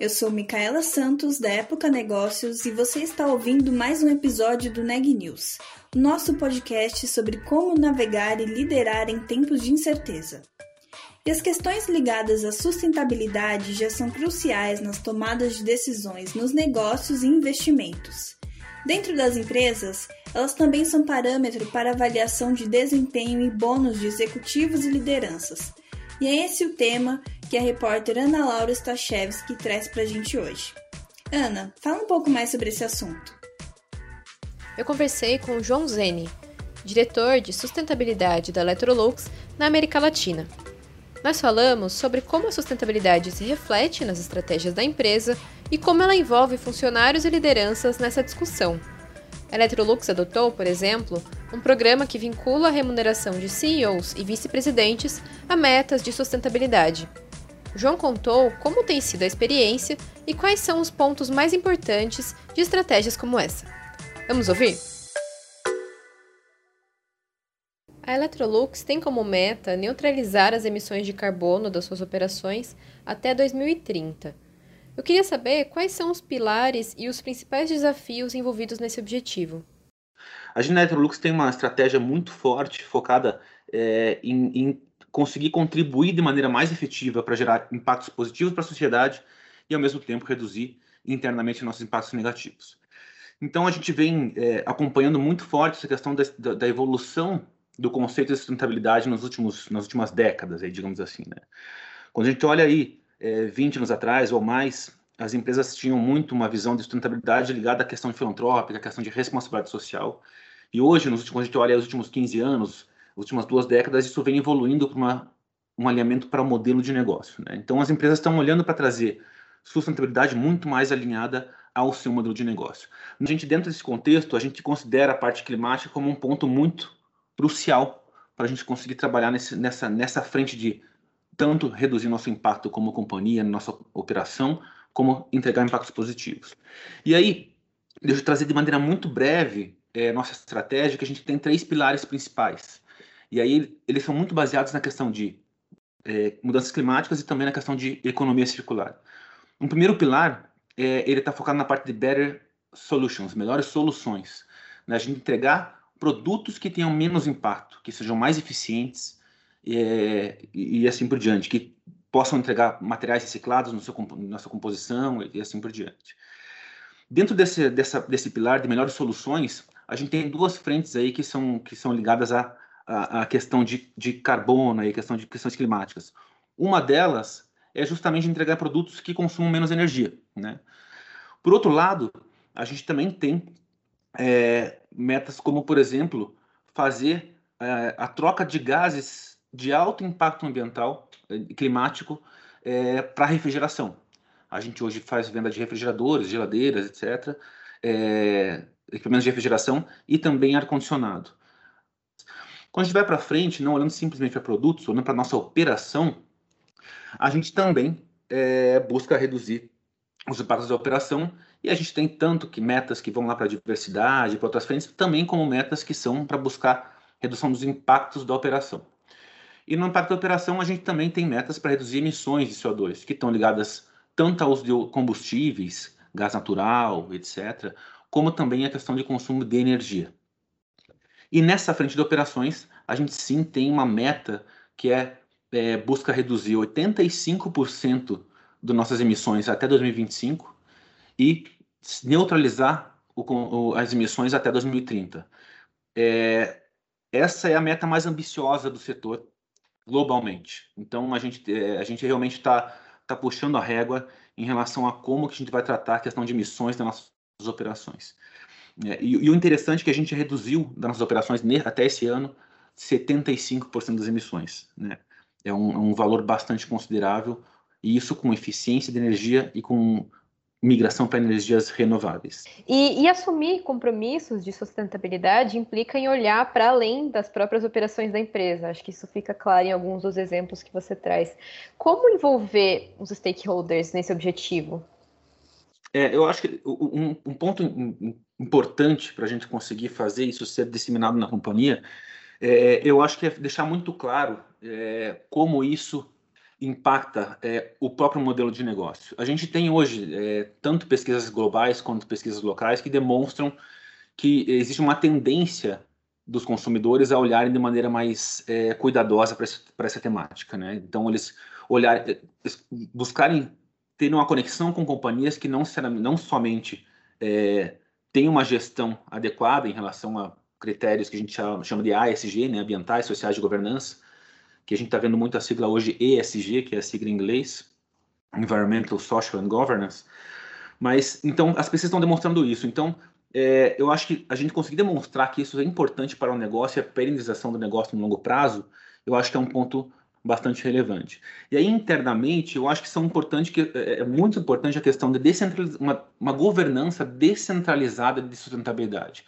eu sou Micaela Santos da Época Negócios e você está ouvindo mais um episódio do Neg News nosso podcast sobre como navegar e liderar em tempos de incerteza. E as questões ligadas à sustentabilidade já são cruciais nas tomadas de decisões nos negócios e investimentos. Dentro das empresas, elas também são parâmetro para avaliação de desempenho e bônus de executivos e lideranças. E é esse o tema que a repórter Ana Laura Stachewski traz para a gente hoje. Ana, fala um pouco mais sobre esse assunto eu conversei com o João Zene, diretor de sustentabilidade da Electrolux na América Latina. Nós falamos sobre como a sustentabilidade se reflete nas estratégias da empresa e como ela envolve funcionários e lideranças nessa discussão. A Electrolux adotou, por exemplo, um programa que vincula a remuneração de CEOs e vice-presidentes a metas de sustentabilidade. João contou como tem sido a experiência e quais são os pontos mais importantes de estratégias como essa. Vamos ouvir? A Electrolux tem como meta neutralizar as emissões de carbono das suas operações até 2030. Eu queria saber quais são os pilares e os principais desafios envolvidos nesse objetivo. A Electrolux tem uma estratégia muito forte focada é, em, em conseguir contribuir de maneira mais efetiva para gerar impactos positivos para a sociedade e, ao mesmo tempo, reduzir internamente nossos impactos negativos. Então, a gente vem é, acompanhando muito forte essa questão da, da, da, evolução do conceito de sustentabilidade nos últimos, nas últimas décadas, aí, digamos assim. Né? Quando a gente olha aí, é, 20 anos atrás ou mais, as empresas tinham muito uma visão de sustentabilidade ligada à questão filantrópica, à questão de responsabilidade social. E hoje, nos últimos, a gente olha os últimos 15 anos, as últimas duas décadas, isso vem evoluindo para um alinhamento para o modelo de negócio. Né? Então, as empresas estão olhando para trazer sustentabilidade muito mais alinhada ao seu modelo de negócio. A gente, dentro desse contexto, a gente considera a parte climática como um ponto muito crucial para a gente conseguir trabalhar nesse, nessa, nessa frente de tanto reduzir nosso impacto como companhia, nossa operação, como entregar impactos positivos. E aí, deixa eu trazer de maneira muito breve é, nossa estratégia, que a gente tem três pilares principais. E aí, eles são muito baseados na questão de é, mudanças climáticas e também na questão de economia circular. Um primeiro pilar é, ele está focado na parte de better solutions, melhores soluções. Né? A gente entregar produtos que tenham menos impacto, que sejam mais eficientes é, e, e, assim por diante, que possam entregar materiais reciclados no seu, na sua composição e, assim por diante. Dentro desse, dessa, desse pilar de melhores soluções, a gente tem duas frentes aí que são, que são ligadas à, à, questão de, de carbono e questão de questões climáticas. Uma delas é justamente entregar produtos que consumam menos energia. Né? Por outro lado, a gente também tem é, metas como, por exemplo, fazer é, a troca de gases de alto impacto ambiental climático é, para refrigeração. A gente hoje faz venda de refrigeradores, geladeiras, etc., é, equipamentos de refrigeração e também ar-condicionado. Quando a gente vai para frente, não olhando simplesmente para produtos, olhando para nossa operação, a gente também é, busca reduzir os impactos da operação e a gente tem tanto que metas que vão lá para a diversidade, para outras frentes, também como metas que são para buscar redução dos impactos da operação. E no impacto da operação a gente também tem metas para reduzir emissões de CO2, que estão ligadas tanto ao uso de combustíveis, gás natural, etc., como também a questão de consumo de energia. E nessa frente de operações, a gente sim tem uma meta que é é, busca reduzir 85% das nossas emissões até 2025 e neutralizar o, o, as emissões até 2030. É, essa é a meta mais ambiciosa do setor globalmente. Então a gente, é, a gente realmente está tá puxando a régua em relação a como que a gente vai tratar a questão de emissões das nossas operações. É, e, e, o interessante é que a gente reduziu das nossas operações até esse ano 75% das emissões. Né? É um, é um valor bastante considerável, e isso com eficiência de energia e com migração para energias renováveis. E, e, assumir compromissos de sustentabilidade implica em olhar para além das próprias operações da empresa. Acho que isso fica claro em alguns dos exemplos que você traz. Como envolver os stakeholders nesse objetivo? É, eu acho que um, um ponto importante para a gente conseguir fazer isso ser disseminado na companhia, é, eu acho que é deixar muito claro é, como isso impacta é, o próprio modelo de negócio. A gente tem hoje é, tanto pesquisas globais quanto pesquisas locais que demonstram que existe uma tendência dos consumidores a olharem de maneira mais é, cuidadosa para essa temática, né? Então eles olharem, buscarem ter uma conexão com companhias que não, não somente é, têm uma gestão adequada em relação a critérios que a gente chama de ASG, né, ambientais, sociais de governança, que a gente está vendo muito a sigla hoje ESG, que é a sigla em inglês, Environmental, Social and Governance. Mas, então, as pessoas estão demonstrando isso. Então, é, eu acho que a gente conseguir demonstrar que isso é importante para o negócio e a perenização do negócio no longo prazo, eu acho que é um ponto bastante relevante. E aí, internamente, eu acho que são importantes, que, é, é muito importante a questão de uma, uma governança descentralizada de sustentabilidade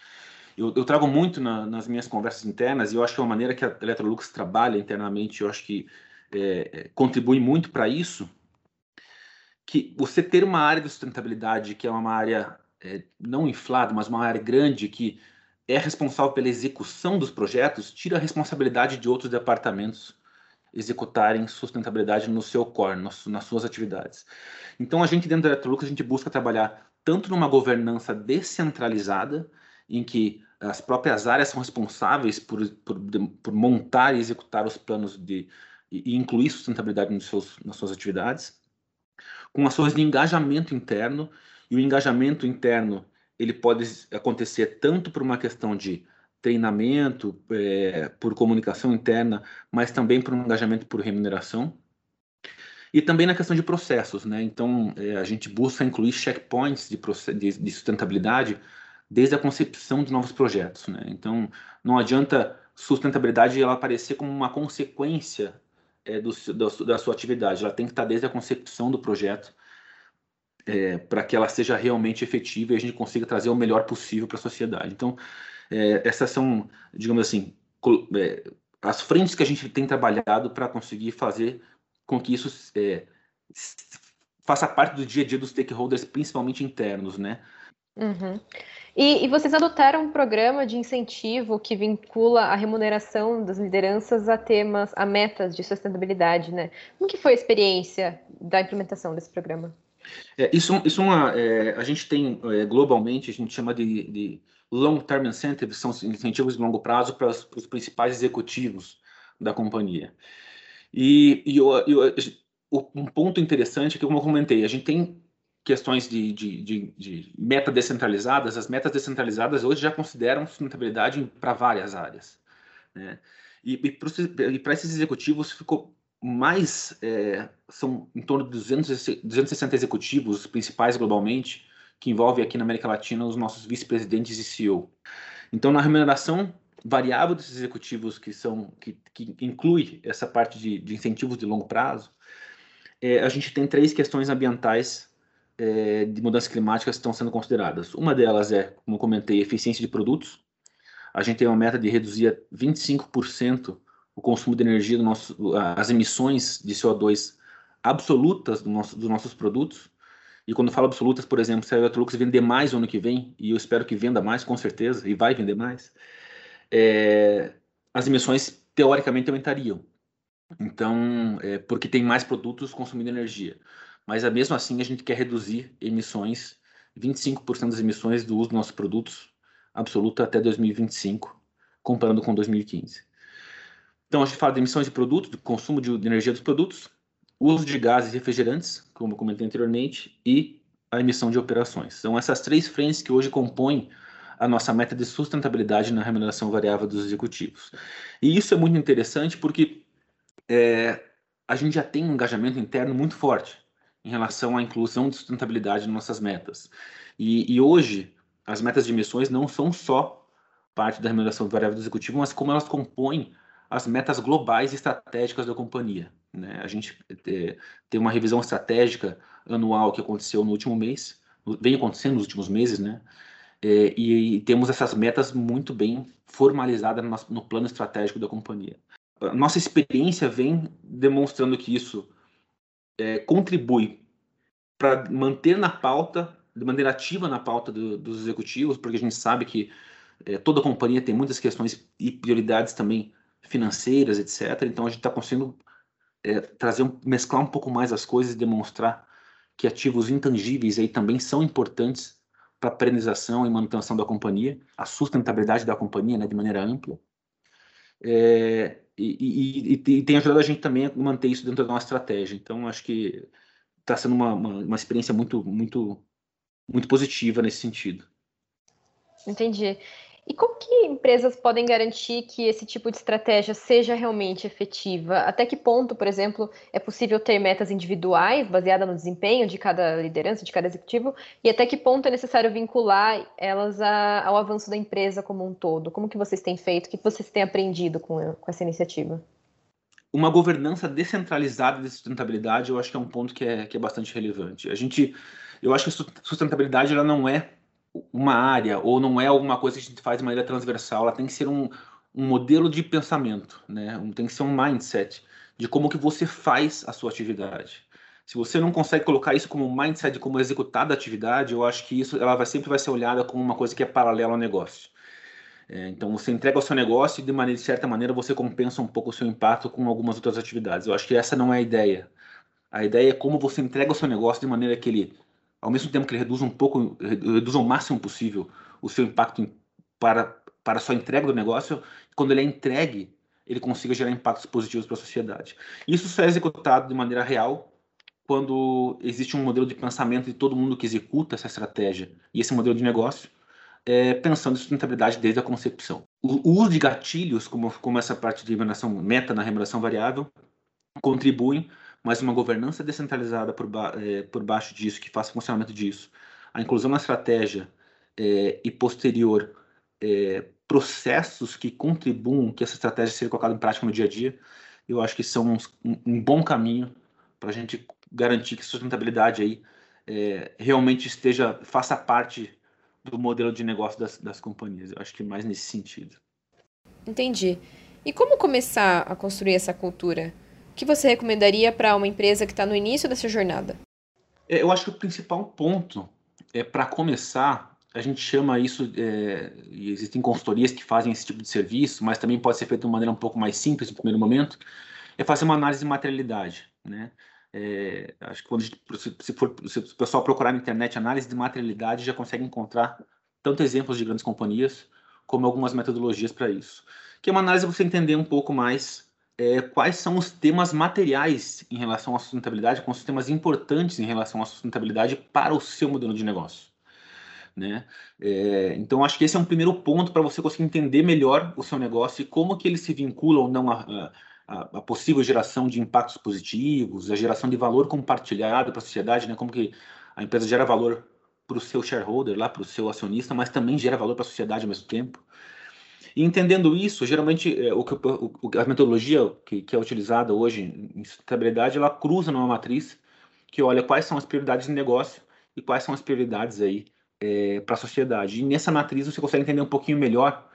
eu, eu trago muito na, nas minhas conversas internas e eu acho que é uma maneira que a Electrolux trabalha internamente, eu acho que é, é contribui muito para isso, que você ter uma área de sustentabilidade que é uma área é, não inflada, mas uma área grande que é responsável pela execução dos projetos, tira a responsabilidade de outros departamentos executarem sustentabilidade no seu core, nas, nas suas atividades. Então, a gente dentro da Electrolux, a gente busca trabalhar tanto numa governança descentralizada, em que as próprias áreas são responsáveis por, por, por montar e executar os planos de e, incluir sustentabilidade nos seus, nas suas atividades, com ações de engajamento interno, e o engajamento interno ele pode acontecer tanto por uma questão de treinamento, é, por comunicação interna, mas também por um engajamento por remuneração. E também na questão de processos, né? Então, é, a gente busca incluir checkpoints de, de, de sustentabilidade desde a concepção de novos projetos. Né? Então, não adianta sustentabilidade ela aparecer como uma consequência é, do, do, da sua atividade. Ela tem que estar desde a concepção do projeto é, para que ela seja realmente efetiva e a gente consiga trazer o melhor possível para a sociedade. Então, é, essas são, digamos assim, é, as frentes que a gente tem trabalhado para conseguir fazer com que isso é, faça parte do dia a dia dos stakeholders, principalmente internos, né? Uhum. E, e, vocês adotaram um programa de incentivo que vincula a remuneração das lideranças a temas, a metas de sustentabilidade, né? Como que foi a experiência da implementação desse programa? É, isso, isso é uma, é, a gente tem é, globalmente, a gente chama de, de long-term incentives, são incentivos de longo prazo para os, para os principais executivos da companhia. E, e eu, eu, um ponto interessante é que, como eu comentei, a gente tem questões de, de, de, de metas descentralizadas, as metas descentralizadas hoje já consideram sustentabilidade para várias áreas. Né? E, e para esses executivos ficou mais, é, são em torno de 200, 260 executivos principais globalmente, que envolve aqui na América Latina os nossos vice-presidentes e CEO. Então, na remuneração variável desses executivos que são que, que inclui essa parte de, de incentivos de longo prazo, é, a gente tem três questões ambientais é, de mudanças climáticas estão sendo consideradas. Uma delas é, como comentei, eficiência de produtos. A gente tem uma meta de reduzir 25% o consumo de energia, do nosso, as emissões de CO2 absolutas do nosso, dos nossos produtos. E quando eu falo absolutas, por exemplo, se a Electrolux vender mais no ano que vem, e eu espero que venda mais, com certeza, e vai vender mais, é, as emissões teoricamente aumentariam. Então, é, porque tem mais produtos consumindo energia mas mesmo assim a gente quer reduzir emissões, 25% das emissões do uso dos nossos produtos absoluta até 2025, comparando com 2015. Então a gente fala de emissões de produtos, do consumo de energia dos produtos, uso de gases refrigerantes, como eu comentei anteriormente, e a emissão de operações. São essas três frentes que hoje compõem a nossa meta de sustentabilidade na remuneração variável dos executivos. E isso é muito interessante porque é, a gente já tem um engajamento interno muito forte em relação à inclusão de sustentabilidade nas nossas metas. E, e hoje, as metas de emissões não são só parte da remuneração variável do executivo, mas como elas compõem as metas globais e estratégicas da companhia. Né? A gente é, tem uma revisão estratégica anual que aconteceu no último mês, vem acontecendo nos últimos meses, né? É, e, e, temos essas metas muito bem formalizadas no, no plano estratégico da companhia. A nossa experiência vem demonstrando que isso é, contribui para manter na pauta, de maneira ativa na pauta do, dos executivos, porque a gente sabe que é, toda companhia tem muitas questões e prioridades também financeiras, etc. Então a gente está conseguindo é, trazer um, mesclar um pouco mais as coisas e demonstrar que ativos intangíveis aí também são importantes para a perennização e manutenção da companhia, a sustentabilidade da companhia, né, de maneira ampla. É, e, e, e, tem ajudado a gente também a manter isso dentro da nossa estratégia. Então, acho que está sendo uma, uma, uma, experiência muito, muito, muito positiva nesse sentido. Entendi. E como que empresas podem garantir que esse tipo de estratégia seja realmente efetiva? Até que ponto, por exemplo, é possível ter metas individuais baseadas no desempenho de cada liderança, de cada executivo? E até que ponto é necessário vincular elas a, ao avanço da empresa como um todo? Como que vocês têm feito? O que vocês têm aprendido com, com essa iniciativa? Uma governança descentralizada de sustentabilidade, eu acho que é um ponto que é, que é bastante relevante. A gente, eu acho que a sustentabilidade ela não é uma área ou não é alguma coisa que a gente faz de maneira transversal, ela tem que ser um, um modelo de pensamento, né? Tem que ser um mindset de como que você faz a sua atividade. Se você não consegue colocar isso como mindset como executar a atividade, eu acho que isso ela vai, sempre vai ser olhada como uma coisa que é paralela ao negócio. É, então você entrega o seu negócio e de, maneira, de certa maneira você compensa um pouco o seu impacto com algumas outras atividades. Eu acho que essa não é a ideia. A ideia é como você entrega o seu negócio de maneira que ele ao mesmo tempo que ele reduz um pouco, reduz ao máximo possível o seu impacto para, para a sua entrega do negócio, quando ele é entregue, ele consiga gerar impactos positivos para a sociedade. Isso só é executado de maneira real quando existe um modelo de pensamento de todo mundo que executa essa estratégia e esse modelo de negócio, é, pensando em sustentabilidade desde a concepção. O, uso de gatilhos, como, como essa parte de remuneração meta na remuneração variável, contribuem mas uma governança descentralizada por, ba é, por baixo disso, que faça funcionamento disso, a inclusão na estratégia é, e posterior é, processos que contribuam que essa estratégia seja colocada em prática no dia a dia, eu acho que são um, um bom caminho para a gente garantir que a sustentabilidade aí realmente esteja faça parte do modelo de negócio das, das companhias. Eu acho que mais nesse sentido. Entendi. E como começar a construir essa cultura? O que você recomendaria para uma empresa que está no início dessa jornada? É, eu acho que o principal ponto é para começar, a gente chama isso, é, e existem consultorias que fazem esse tipo de serviço, mas também pode ser feito de uma maneira um pouco mais simples no primeiro momento, é fazer uma análise de materialidade. Né? É, acho que quando gente, se, for, se o pessoal procurar na internet análise de materialidade, já consegue encontrar tanto exemplos de grandes companhias, como algumas metodologias para isso. Que é uma análise para você entender um pouco mais é, quais são os temas materiais em relação à sustentabilidade, quais os temas importantes em relação à sustentabilidade para o seu modelo de negócio. Né? É, então, acho que esse é um primeiro ponto para você conseguir entender melhor o seu negócio e como que ele se vincula ou não a, a, a possível geração de impactos positivos, a geração de valor compartilhado para a sociedade, né? como que a empresa gera valor para o seu shareholder, para o seu acionista, mas também gera valor para a sociedade ao mesmo tempo. E entendendo isso, geralmente é, o que, o, a metodologia que, que, é utilizada hoje em sustentabilidade, ela cruza numa matriz que olha quais são as prioridades de negócio e quais são as prioridades aí é, para a sociedade. E nessa matriz você consegue entender um pouquinho melhor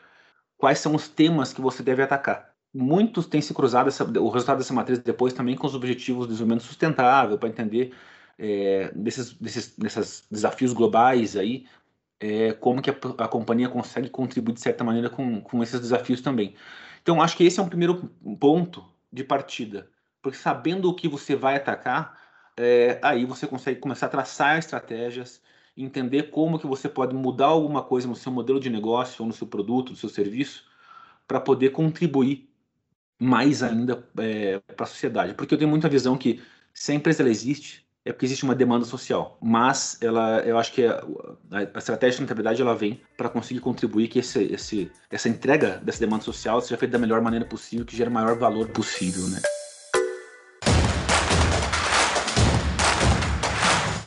quais são os temas que você deve atacar. Muitos têm se cruzado essa, o resultado dessa matriz depois também com os objetivos de desenvolvimento sustentável para entender é, desses, desses, desses desafios globais aí é, como que a, a, companhia consegue contribuir de certa maneira com, com esses desafios também. Então, acho que esse é um primeiro ponto de partida, porque sabendo o que você vai atacar, é, aí você consegue começar a traçar estratégias, entender como que você pode mudar alguma coisa no seu modelo de negócio ou no seu produto, no seu serviço, para poder contribuir mais ainda é, para a sociedade. Porque eu tenho muita visão que se a empresa existe, é porque existe uma demanda social. Mas ela, eu acho que a, a estratégia de rentabilidade ela vem para conseguir contribuir que esse, esse, essa entrega dessa demanda social seja feita da melhor maneira possível, que gere o maior valor possível, né?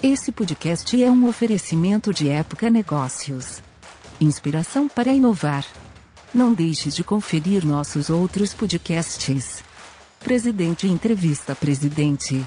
Esse podcast é um oferecimento de Época Negócios. Inspiração para inovar. Não deixe de conferir nossos outros podcasts. Presidente Entrevista Presidente.